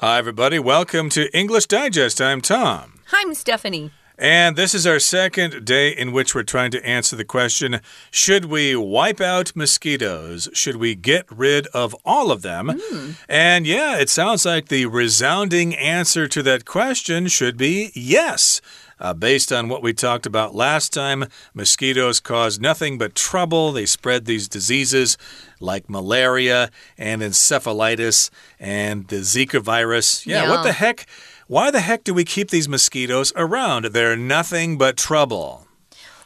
Hi, everybody. Welcome to English Digest. I'm Tom. I'm Stephanie. And this is our second day in which we're trying to answer the question Should we wipe out mosquitoes? Should we get rid of all of them? Mm. And yeah, it sounds like the resounding answer to that question should be yes. Uh, based on what we talked about last time, mosquitoes cause nothing but trouble. They spread these diseases like malaria and encephalitis and the Zika virus. Yeah, Yeah. what the heck? Why the heck do we keep these mosquitoes around? They're nothing but trouble.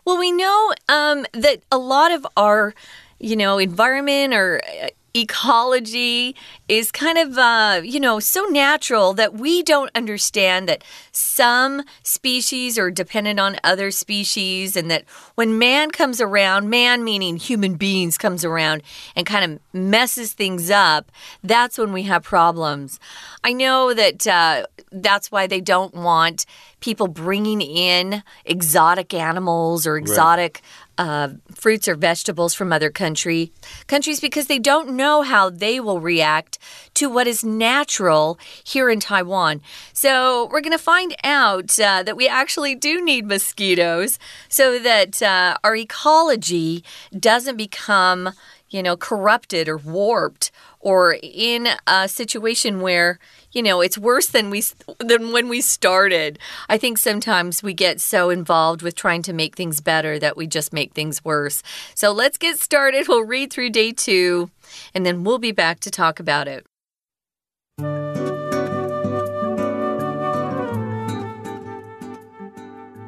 Well, we know um, that a lot of our, you know, environment or uh, ecology is kind of, uh, you know, so natural that we don't understand that some species are dependent on other species, and that when man comes around, man meaning human beings comes around and kind of messes things up, that's when we have problems. I know that uh, that's why they don't want people bringing in exotic animals or exotic uh, fruits or vegetables from other country countries because they don't know how they will react to what is natural here in Taiwan. So we're going to find out uh, that we actually do need mosquitoes so that uh, our ecology doesn't become, you know, corrupted or warped or in a situation where you know it's worse than we than when we started. I think sometimes we get so involved with trying to make things better that we just make things worse. So let's get started. We'll read through day 2 and then we'll be back to talk about it.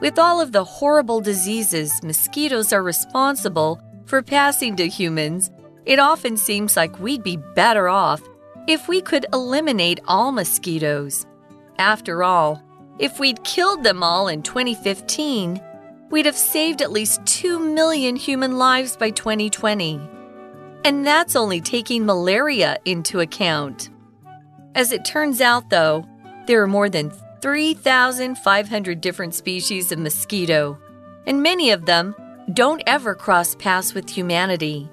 With all of the horrible diseases mosquitoes are responsible for passing to humans, it often seems like we'd be better off if we could eliminate all mosquitoes. After all, if we'd killed them all in 2015, we'd have saved at least 2 million human lives by 2020. And that's only taking malaria into account. As it turns out, though, there are more than 3,500 different species of mosquito, and many of them don't ever cross paths with humanity,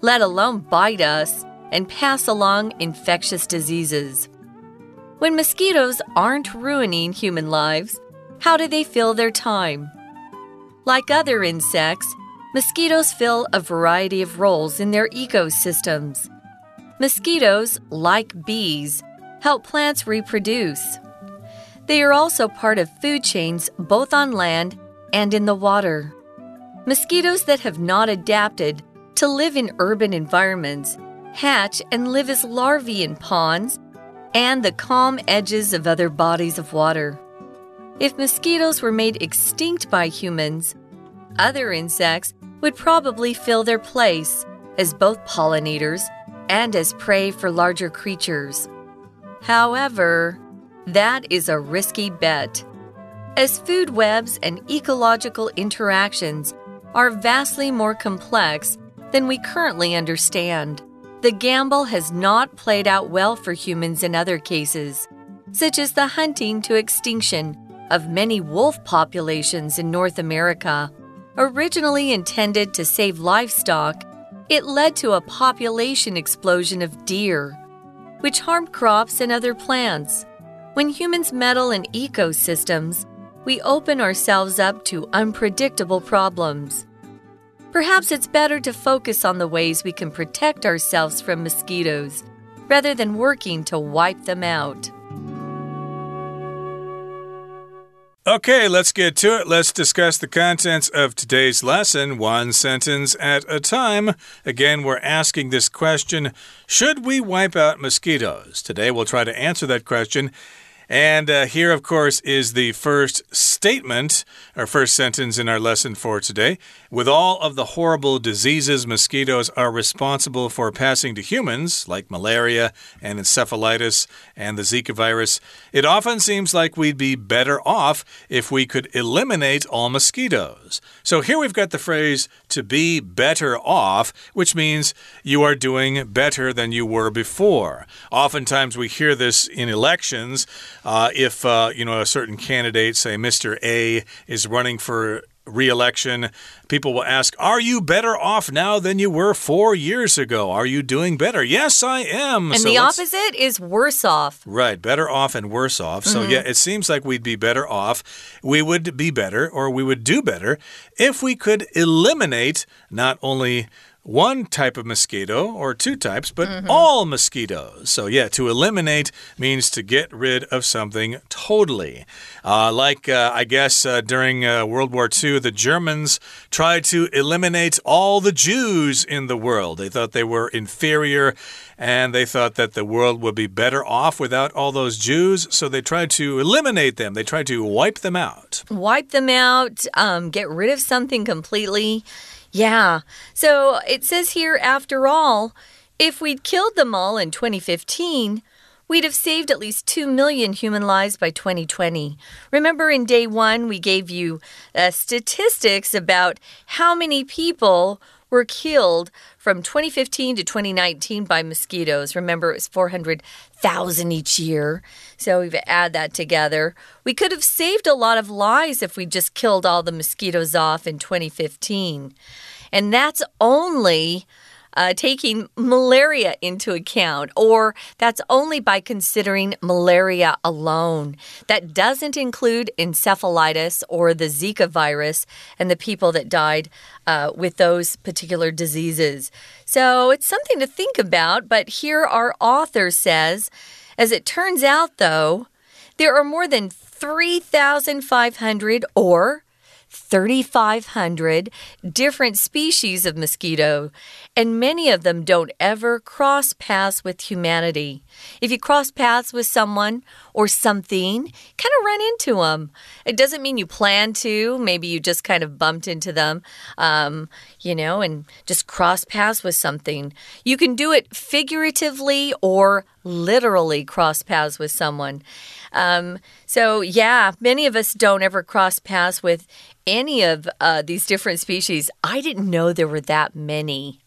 let alone bite us and pass along infectious diseases. When mosquitoes aren't ruining human lives, how do they fill their time? Like other insects, mosquitoes fill a variety of roles in their ecosystems. Mosquitoes, like bees, help plants reproduce. They are also part of food chains both on land and in the water. Mosquitoes that have not adapted to live in urban environments hatch and live as larvae in ponds and the calm edges of other bodies of water. If mosquitoes were made extinct by humans, other insects would probably fill their place as both pollinators and as prey for larger creatures. However, that is a risky bet. As food webs and ecological interactions are vastly more complex than we currently understand, the gamble has not played out well for humans in other cases, such as the hunting to extinction of many wolf populations in North America. Originally intended to save livestock, it led to a population explosion of deer, which harmed crops and other plants. When humans meddle in ecosystems, we open ourselves up to unpredictable problems. Perhaps it's better to focus on the ways we can protect ourselves from mosquitoes rather than working to wipe them out. Okay, let's get to it. Let's discuss the contents of today's lesson, one sentence at a time. Again, we're asking this question Should we wipe out mosquitoes? Today, we'll try to answer that question. And uh, here, of course, is the first statement, our first sentence in our lesson for today. With all of the horrible diseases mosquitoes are responsible for passing to humans, like malaria and encephalitis and the Zika virus, it often seems like we'd be better off if we could eliminate all mosquitoes. So here we've got the phrase to be better off, which means you are doing better than you were before. Oftentimes we hear this in elections. Uh, if, uh, you know, a certain candidate, say Mr. A, is running for re election, people will ask, Are you better off now than you were four years ago? Are you doing better? Yes, I am. And so the opposite is worse off. Right, better off and worse off. So, Mm-hmm. yeah, it seems like we'd be better off. We would be better, or we would do better, if we could eliminate not only one type of mosquito or two types, but Mm-hmm. all mosquitoes. So, yeah, to eliminate means to get rid of something totally. Uh, like, uh, I guess, uh, during uh, World War II, the Germans tried to eliminate all the Jews in the world. They thought they were inferior and they thought that the world would be better off without all those Jews. So, they tried to eliminate them, they tried to wipe them out. wipe them out, um, get rid of something completely. Yeah. So it says here, after all, if we'd killed them all in 2015, we'd have saved at least 2 million human lives by 2020. Remember, in day one, we gave you uh, statistics about how many people were killed from 2015 to 2019 by mosquitoes. Remember, it was 400,000 each year. So we've add that together. We could have saved a lot of lives if we just killed all the mosquitoes off in 2015. And that's only uh, taking malaria into account, or that's only by considering malaria alone. That doesn't include encephalitis or the Zika virus and the people that died uh, with those particular diseases. So it's something to think about, but here our author says, as it turns out, though, there are more than 3,500 or 3,500 different species of mosquito, and many of them don't ever cross paths with humanity. If you cross paths with someone or something, kind of run into them. It doesn't mean you plan to. Maybe you just kind of bumped into them, um, you know, and just cross paths with something. You can do it figuratively or literally cross paths with someone. Um, so, yeah, many of us don't ever cross paths with any of uh, these different species. I didn't know there were that many.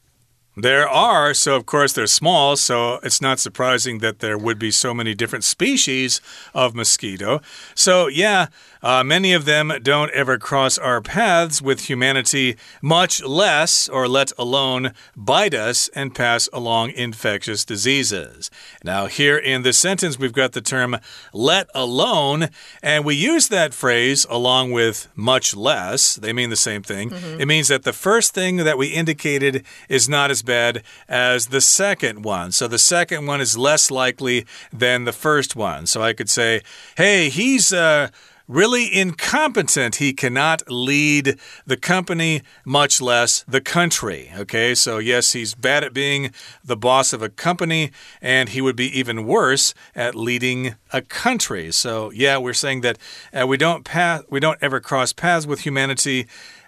There are, so of course they're small, so it's not surprising that there would be so many different species of mosquito. So, yeah, uh, many of them don't ever cross our paths with humanity, much less, or let alone, bite us and pass along infectious diseases. Now, here in this sentence, we've got the term let alone, and we use that phrase along with much less. They mean the same thing. It means that the first thing that we indicated is not as bad as the second one. So the second one is less likely than the first one. So I could say, hey, he's, uh, really incompetent. He cannot lead the company, much less the country. Okay, so yes, he's bad at being the boss of a company, and he would be even worse at leading a country. So yeah, we're saying that uh, we don't pass, we don't ever cross paths with humanity.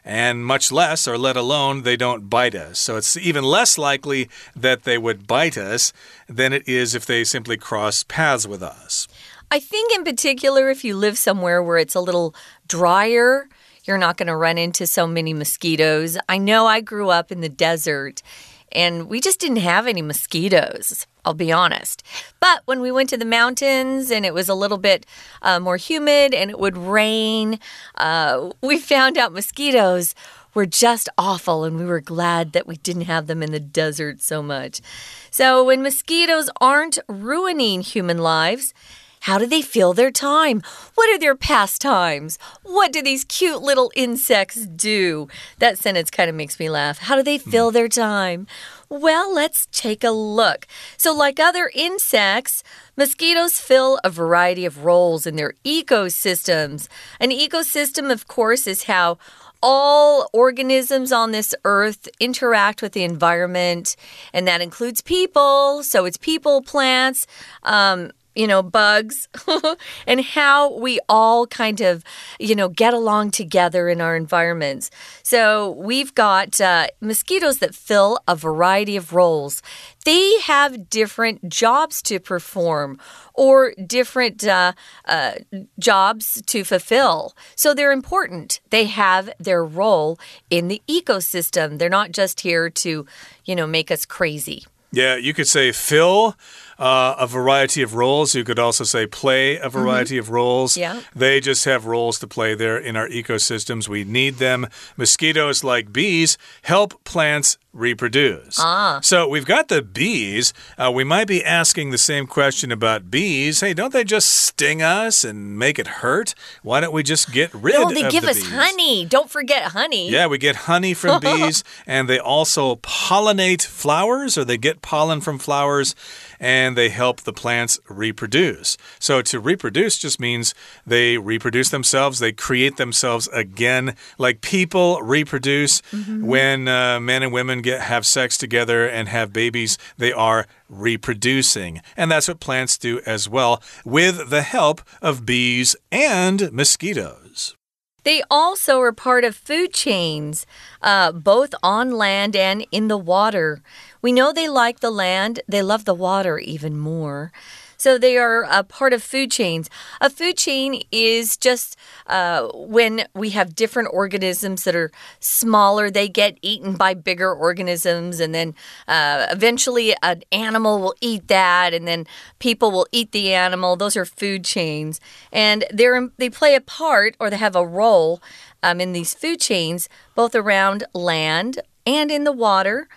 And much less, or let alone, they don't bite us. So it's even less likely that they would bite us than it is if they simply cross paths with us. I think, in particular, if you live somewhere where it's a little drier, you're not going to run into so many mosquitoes. I know I grew up in the desert and we just didn't have any mosquitoes. I'll be honest. But when we went to the mountains and it was a little bit uh, more humid and it would rain, uh, we found out mosquitoes were just awful, and we were glad that we didn't have them in the desert so much. So, when mosquitoes aren't ruining human lives, how do they fill their time? What are their pastimes? What do these cute little insects do? That sentence kind of makes me laugh. How do they fill their time? Well, let's take a look. So, like other insects, mosquitoes fill a variety of roles in their ecosystems. An ecosystem, of course, is how all organisms on this earth interact with the environment, and that includes people. So it's people, plants, um, you know, bugs, and how we all kind of, you know, get along together in our environments. So we've got uh, mosquitoes that fill a variety of roles. They have different jobs to perform or different uh, uh, jobs to fulfill. So they're important. They have their role in the ecosystem. They're not just here to, you know, make us crazy. Yeah, you could say fill uh, a variety of roles. You could also say play a variety mm -hmm. of roles. Yeah. They just have roles to play there in our ecosystems. We need them. Mosquitoes, like bees, help plants reproduce. Ah. So we've got the bees. Uh, we might be asking the same question about bees. Hey, don't they just sting us and make it hurt? Why don't we just get rid no, they give the us bees? honey. Don't forget honey. Yeah, we get honey from bees, and they also pollinate flowers, or they get pollen from flowers and they help the plants reproduce. So to reproduce just means they reproduce themselves, they create themselves again, like people reproduce mm -hmm. when uh, men and women get have sex together and have babies, they are reproducing. And that's what plants do as well with the help of bees and mosquitoes. They also are part of food chains, uh, both on land and in the water. We know they like the land, they love the water even more. So they are a part of food chains. A food chain is just uh, when we have different organisms that are smaller, they get eaten by bigger organisms, and then uh, eventually an animal will eat that, and then people will eat the animal. Those are food chains, and they're they play a part or they have a role um, in these food chains, both around land and in the water.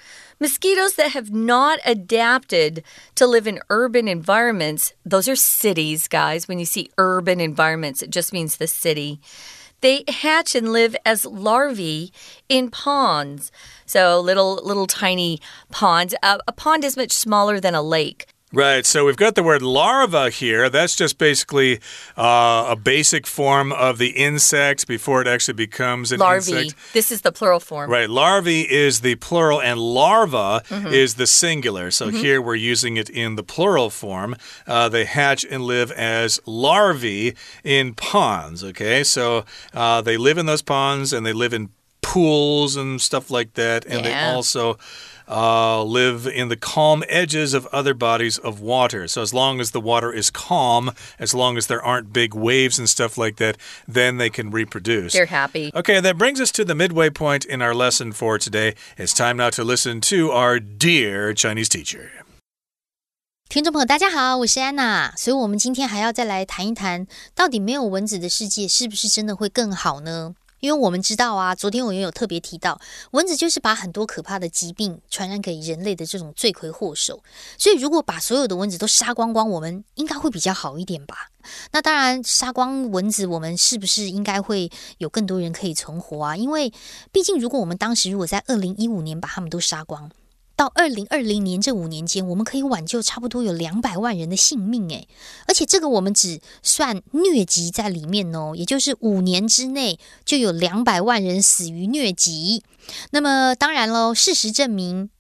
Mosquitoes that have not adapted to live in urban environments, those are cities, guys. When you see urban environments, it just means the city. They hatch and live as larvae in ponds. So little little tiny ponds. A pond is much smaller than a lake. Right. So we've got the word larva here. That's just basically uh, a basic form of the insect before it actually becomes an larvae. insect. This is the plural form. Right. Larvae is the plural and larva mm -hmm. is the singular. So mm -hmm. here we're using it in the plural form. Uh, they hatch and live as larvae in ponds. Okay. So uh, they live in those ponds and they live in pools and stuff like that. And yeah. they also uh, live in the calm edges of other bodies of water. So, as long as the water is calm, as long as there aren't big waves and stuff like that, then they can reproduce. They're happy. Okay, that brings us to the midway point in our lesson for today. It's time now to listen to our dear Chinese teacher. 听众朋友，大家好，我是安娜。所以，我们今天还要再来谈一谈，到底没有蚊子的世界是不是真的会更好呢？ 因为我们知道啊，昨天我也有特别提到，蚊子就是把很多可怕的疾病传染给人类的这种罪魁祸首。所以，如果把所有的蚊子都杀光光，我们应该会比较好一点吧？那当然，杀光蚊子，我们是不是应该会有更多人可以存活啊？因为毕竟，如果我们当时如果在二零一五年把他们都杀光。到二零二零年这五年间，我们可以挽救差不多有两百万人的性命诶，而且这个我们只算疟疾在里面哦，也就是五年之内就有两百万人死于疟疾。那么当然喽，事实证明。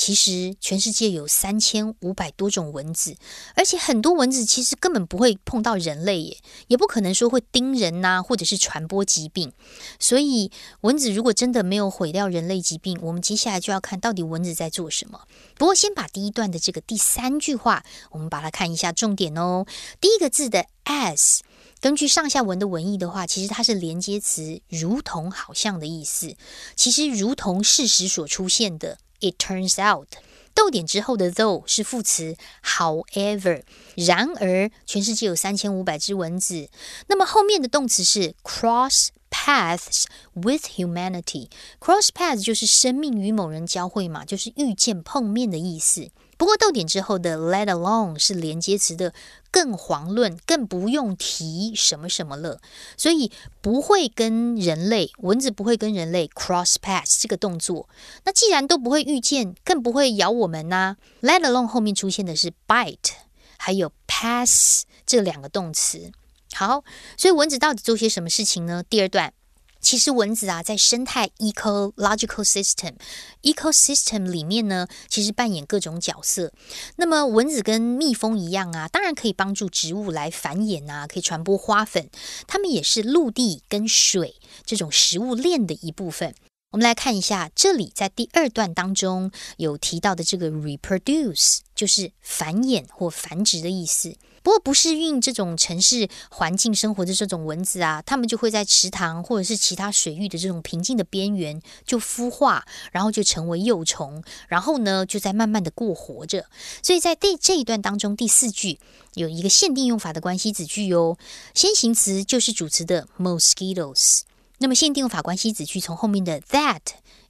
其实全世界有三千五百多种蚊子，而且很多蚊子其实根本不会碰到人类耶，也不可能说会叮人呐，或者是传播疾病。所以蚊子如果真的没有毁掉人类疾病，我们接下来就要看到底蚊子在做什么。不过先把第一段的这个第三句话，我们把它看一下重点哦。第一个字的 as，根据上下文的文意的话，其实它是连接词，如同、好像的意思。其实如同事实所出现的。It turns out，逗点之后的 though 是副词，however，然而全世界有三千五百只蚊子。那么后面的动词是 cross paths with humanity。cross paths 就是生命与某人交汇嘛，就是遇见、碰面的意思。不过逗点之后的 let alone 是连接词的更遑论，更不用提什么什么了，所以不会跟人类蚊子不会跟人类 cross paths 这个动作。那既然都不会遇见，更不会咬我们呐。let alone 后面出现的是 bite，还有 pass 这两个动词。好，所以蚊子到底做些什么事情呢？第二段。其实蚊子啊，在生态 ecological system ecosystem 里面呢，其实扮演各种角色。那么蚊子跟蜜蜂一样啊，当然可以帮助植物来繁衍啊，可以传播花粉。它们也是陆地跟水这种食物链的一部分。我们来看一下，这里在第二段当中有提到的这个 reproduce，就是繁衍或繁殖的意思。不过不适应这种城市环境生活的这种蚊子啊，它们就会在池塘或者是其他水域的这种平静的边缘就孵化，然后就成为幼虫，然后呢就在慢慢的过活着。所以在第这一段当中，第四句有一个限定用法的关系子句哟，先行词就是主词的 mosquitoes。那么限定用法关系子句从后面的 that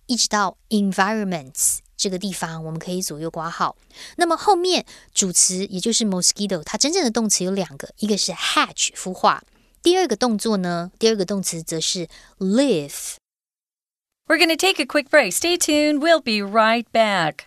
一直到 environments 这个地方，我们可以左右挂号。那么后面主词也就是 mosquito，它真正的动词有两个，一个是 hatch 孵化，第二个动作呢，第二个动词则是 live。We're going to take a quick break. Stay tuned. We'll be right back.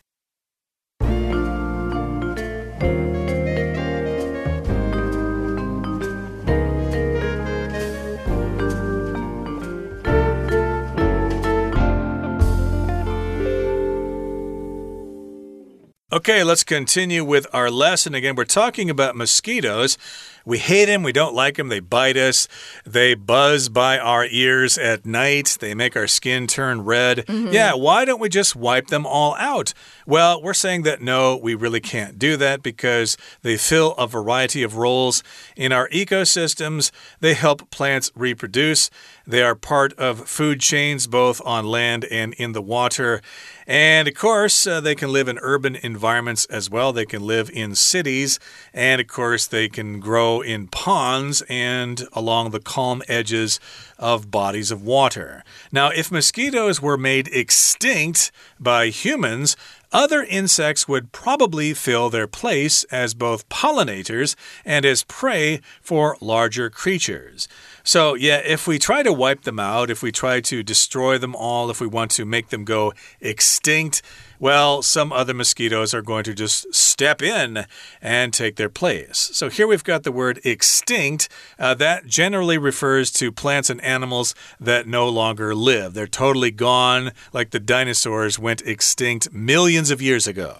Okay, let's continue with our lesson. Again, we're talking about mosquitoes. We hate them. We don't like them. They bite us. They buzz by our ears at night. They make our skin turn red. Mm -hmm. Yeah, why don't we just wipe them all out? Well, we're saying that no, we really can't do that because they fill a variety of roles in our ecosystems. They help plants reproduce. They are part of food chains both on land and in the water. And of course, uh, they can live in urban environments as well. They can live in cities. And of course, they can grow in ponds and along the calm edges of bodies of water. Now, if mosquitoes were made extinct by humans, other insects would probably fill their place as both pollinators and as prey for larger creatures. So, yeah, if we try to wipe them out, if we try to destroy them all, if we want to make them go extinct, well, some other mosquitoes are going to just step in and take their place. So here we've got the word extinct. Uh, that generally refers to plants and animals that no longer live. They're totally gone, like the dinosaurs went extinct millions of years ago.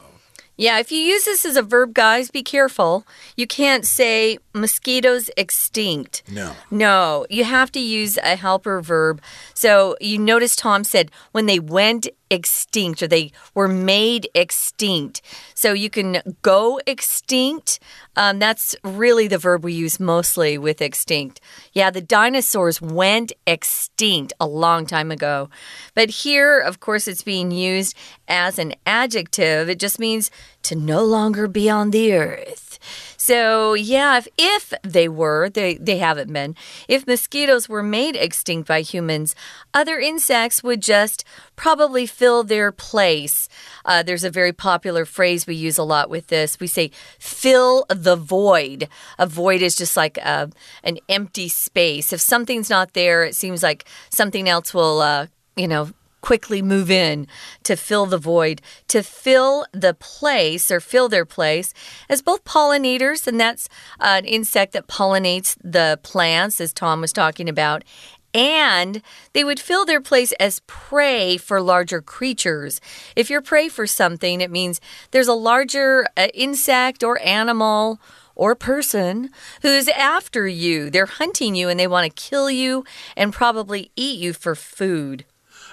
Yeah, if you use this as a verb, guys, be careful. You can't say mosquitoes extinct. No. No, you have to use a helper verb. So you notice Tom said when they went extinct or they were made extinct. So you can go extinct. Um, that's really the verb we use mostly with extinct. Yeah, the dinosaurs went extinct a long time ago. But here, of course, it's being used as an adjective. It just means to no longer be on the earth. So, yeah, if, if they were, they, they haven't been, if mosquitoes were made extinct by humans, other insects would just probably fill their place. Uh, there's a very popular phrase we use a lot with this. We say, fill the void. A void is just like a, uh, an empty space. If something's not there, it seems like something else will, uh, you know, quickly move in to fill the void, to fill the place or fill their place as both pollinators, and that's an insect that pollinates the plants, as Tom was talking about, and they would fill their place as prey for larger creatures. If you're prey for something, it means there's a larger uh, insect or animal or person who's after you. They're hunting you and they want to kill you and probably eat you for food.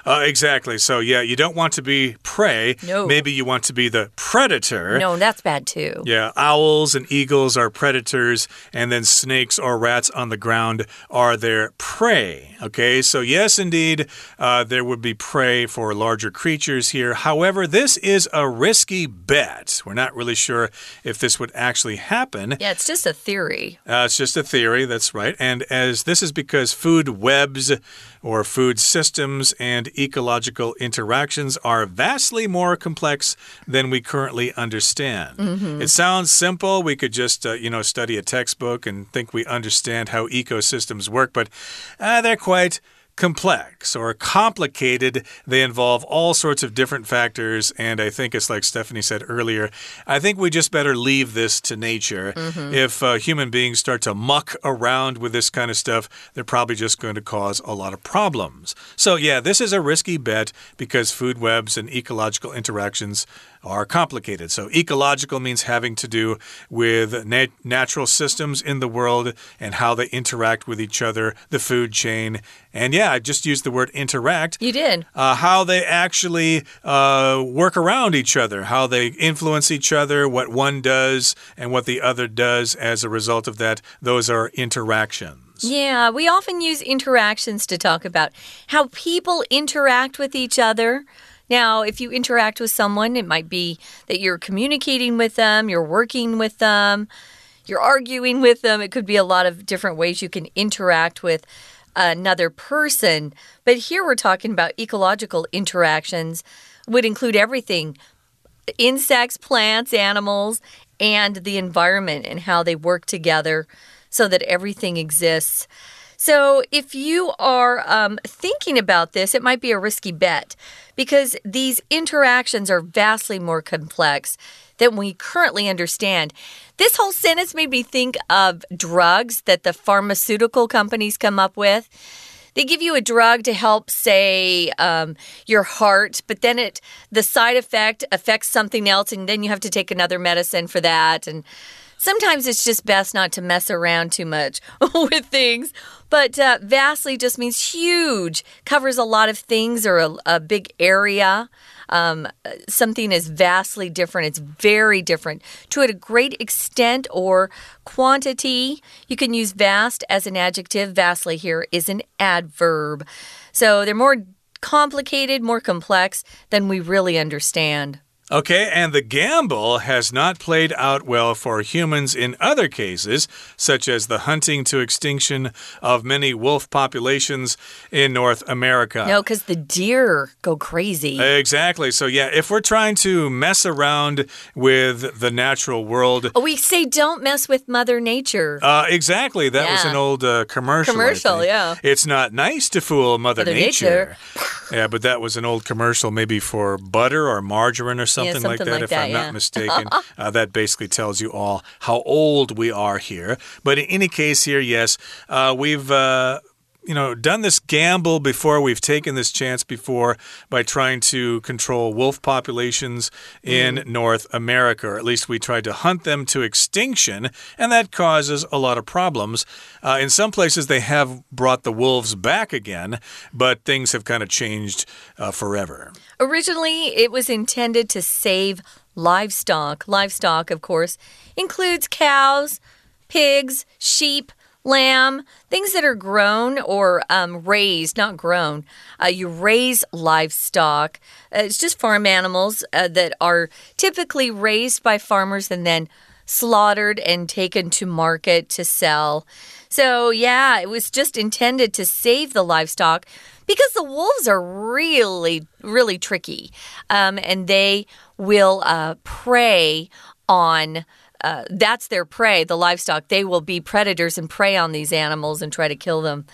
Uh, exactly. So, yeah, you don't want to be prey. No. Maybe you want to be the predator. No, that's bad too. Yeah, owls and eagles are predators, and then snakes or rats on the ground are their prey. Okay, so yes, indeed, uh, there would be prey for larger creatures here. However, this is a risky bet. We're not really sure if this would actually happen. Yeah, it's just a theory. Uh, it's just a theory, that's right. And as this is because food webs or food systems and ecological interactions are vastly more complex than we currently understand. Mm -hmm. It sounds simple. We could just, uh, you know, study a textbook and think we understand how ecosystems work, but uh, they're quite complex or complicated. They involve all sorts of different factors. And I think it's like Stephanie said earlier, I think we just better leave this to nature. Mm -hmm. If uh, human beings start to muck around with this kind of stuff, they're probably just going to cause a lot of problems. So, yeah, this is a risky bet because food webs and ecological interactions are complicated. So, ecological means having to do with nat natural systems in the world and how they interact with each other, the food chain, And yeah, I just used the word interact. You did. Uh, how they actually uh, work around each other, how they influence each other, what one does and what the other does as a result of that. Those are interactions. Yeah, we often use interactions to talk about how people interact with each other. Now, if you interact with someone, it might be that you're communicating with them, you're working with them, you're arguing with them. It could be a lot of different ways you can interact with another person. But here we're talking about ecological interactions, would include everything insects, plants, animals, and the environment and how they work together so that everything exists. So, if you are um, thinking about this, it might be a risky bet because these interactions are vastly more complex than we currently understand. This whole sentence made me think of drugs that the pharmaceutical companies come up with. They give you a drug to help, say, um, your heart, but then it the side effect affects something else, and then you have to take another medicine for that. And sometimes it's just best not to mess around too much with things. But uh, vastly just means huge, covers a lot of things or a, a big area. Um, something is vastly different. It's very different to a great extent or quantity. You can use vast as an adjective. Vastly here is an adverb. So they're more complicated, more complex than we really understand. Okay, and the gamble has not played out well for humans in other cases, such as the hunting to extinction of many wolf populations in North America. No, because the deer go crazy. Exactly. So, yeah, if we're trying to mess around with the natural world, we say don't mess with Mother Nature. Uh, exactly. That yeah. was an old uh, commercial. Commercial, yeah. It's not nice to fool Mother, Mother nature. nature. yeah, but that was an old commercial, maybe for butter or margarine or something, yeah, something like that, like if that, I'm yeah. not mistaken. uh, that basically tells you all how old we are here. But in any case, here, yes, uh, we've. Uh, you know, done this gamble before. We've taken this chance before by trying to control wolf populations in mm. North America, or at least we tried to hunt them to extinction, and that causes a lot of problems. Uh, in some places, they have brought the wolves back again, but things have kind of changed uh, forever. Originally, it was intended to save livestock. Livestock, of course, includes cows, pigs, sheep lamb, things that are grown or um, raised, not grown. Uh, you raise livestock. Uh, it's just farm animals uh, that are typically raised by farmers and then slaughtered and taken to market to sell. So, yeah, it was just intended to save the livestock because the wolves are really, really tricky. Um, and they will uh, prey on uh, that's their prey, the livestock. They will be predators and prey on these animals and try to kill them.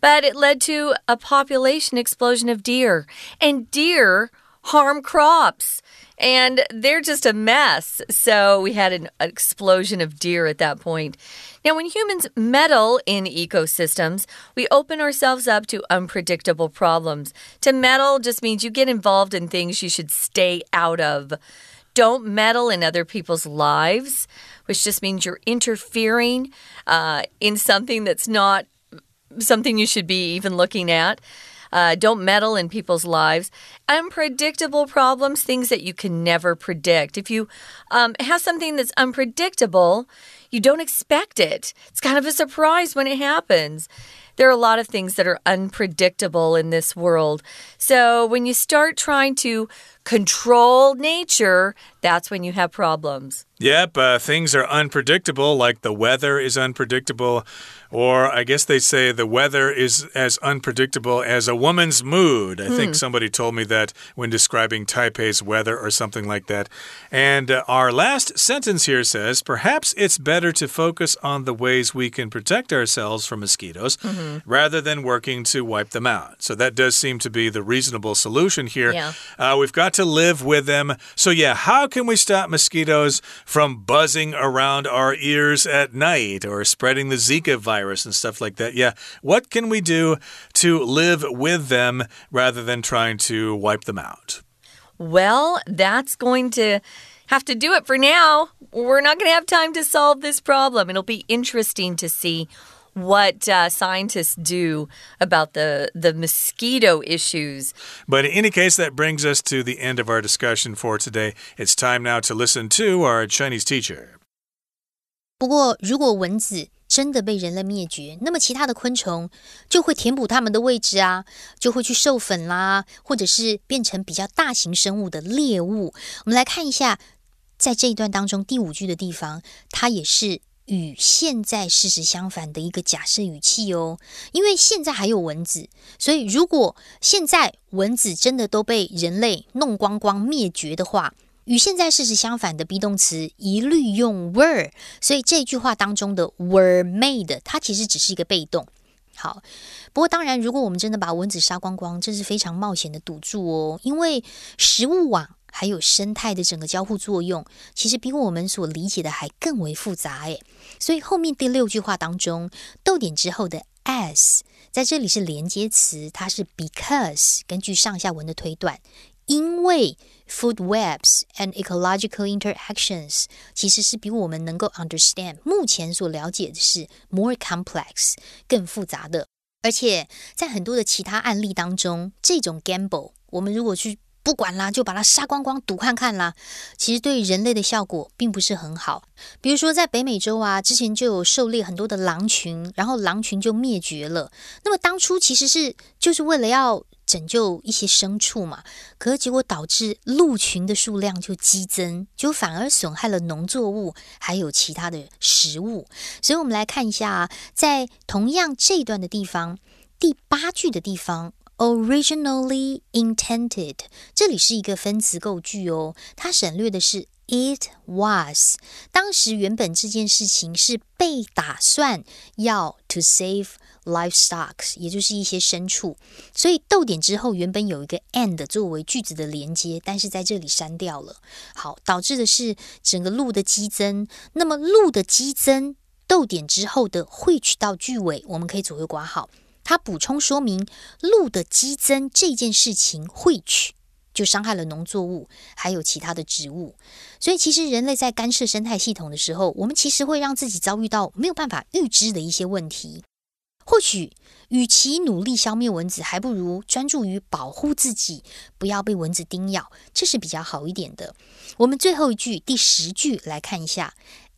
But it led to a population explosion of deer. And deer harm crops. And they're just a mess. So we had an explosion of deer at that point. Now, when humans meddle in ecosystems, we open ourselves up to unpredictable problems. To meddle just means you get involved in things you should stay out of. Don't meddle in other people's lives, which just means you're interfering uh, in something that's not something you should be even looking at. Uh, don't meddle in people's lives. Unpredictable problems, things that you can never predict. If you um, have something that's unpredictable, you don't expect it. It's kind of a surprise when it happens. There are a lot of things that are unpredictable in this world. So when you start trying to control nature, that's when you have problems. Yep, uh, things are unpredictable, like the weather is unpredictable. Or I guess they say the weather is as unpredictable as a woman's mood. I hmm. think somebody told me that when describing Taipei's weather or something like that. And uh, our last sentence here says perhaps it's better to focus on the ways we can protect ourselves from mosquitoes mm -hmm. rather than working to wipe them out. So that does seem to be the reasonable solution here. Yeah. Uh, we've got to live with them. So, yeah, how can we stop mosquitoes from buzzing around our ears at night or spreading the Zika virus? virus and stuff like that. Yeah. What can we do to live with them rather than trying to wipe them out? Well, that's going to have to do it for now. We're not going to have time to solve this problem. It'll be interesting to see what uh, scientists do about the the mosquito issues. But in any case, that brings us to the end of our discussion for today. It's time now to listen to our Chinese teacher. 不过，如果蚊子真的被人类灭绝，那么其他的昆虫就会填补它们的位置啊，就会去授粉啦，或者是变成比较大型生物的猎物。我们来看一下，在这一段当中第五句的地方，它也是。 与现在事实相反的一个假设语气哦，因为现在还有蚊子，所以如果现在蚊子真的都被人类弄光光灭绝的话，与现在事实相反的 be 动词一律用 were，所以这句话当中的 were made 它其实只是一个被动。好，不过当然，如果我们真的把蚊子杀光光，这是非常冒险的赌注哦，因为食物网。还有生态的整个交互作用，其实比我们所理解的还更为复杂诶。所以后面第六句话当中，逗点之后的 as 在这里是连接词，它是 because。根据上下文的推断，因为 food webs and ecological interactions 其实是比我们能够 understand 目前所了解的是 more complex 更复杂的。而且在很多的其他案例当中，这种 gamble 我们如果去不管啦，就把它杀光光，赌看看啦。其实对人类的效果并不是很好。比如说在北美洲啊，之前就有狩猎很多的狼群，然后狼群就灭绝了。那么当初其实是就是为了要拯救一些牲畜嘛，可是结果导致鹿群的数量就激增，就反而损害了农作物还有其他的食物。所以我们来看一下啊，在同样这段的地方，第八句的地方。Originally intended，这里是一个分词构句哦，它省略的是 it was。当时原本这件事情是被打算要 to save livestock，也就是一些牲畜，所以逗点之后原本有一个 and 作为句子的连接，但是在这里删掉了。好，导致的是整个路的激增。那么路的激增，逗点之后的汇取到句尾，我们可以左右挂号。它补充说明鹿的激增这件事情会去就伤害了农作物，还有其他的植物。所以，其实人类在干涉生态系统的时候，我们其实会让自己遭遇到没有办法预知的一些问题。或许，与其努力消灭蚊子，还不如专注于保护自己，不要被蚊子叮咬，这是比较好一点的。我们最后一句第十句来看一下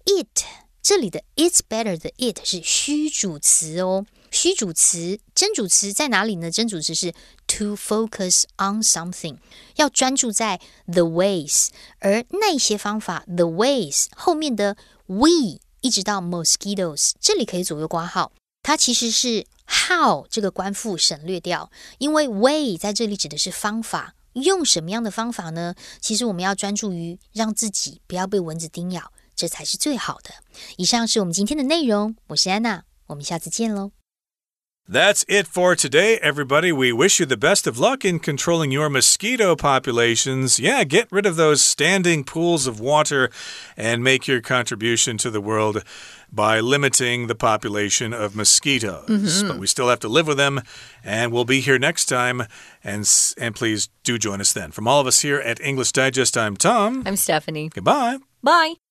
，it 这里的 it's better 的 it 是虚主词哦。虚主词，真主词在哪里呢？真主词是 to focus on something，要专注在 the ways，而那些方法 the ways 后面的 we 一直到 mosquitoes，这里可以左右挂号，它其实是 how 这个官复省略掉，因为 way 在这里指的是方法，用什么样的方法呢？其实我们要专注于让自己不要被蚊子叮咬，这才是最好的。以上是我们今天的内容，我是安娜，我们下次见喽。That's it for today, everybody. We wish you the best of luck in controlling your mosquito populations. Yeah, get rid of those standing pools of water and make your contribution to the world by limiting the population of mosquitoes. Mm -hmm. But we still have to live with them, and we'll be here next time. And, and please do join us then. From all of us here at English Digest, I'm Tom. I'm Stephanie. Goodbye. Bye.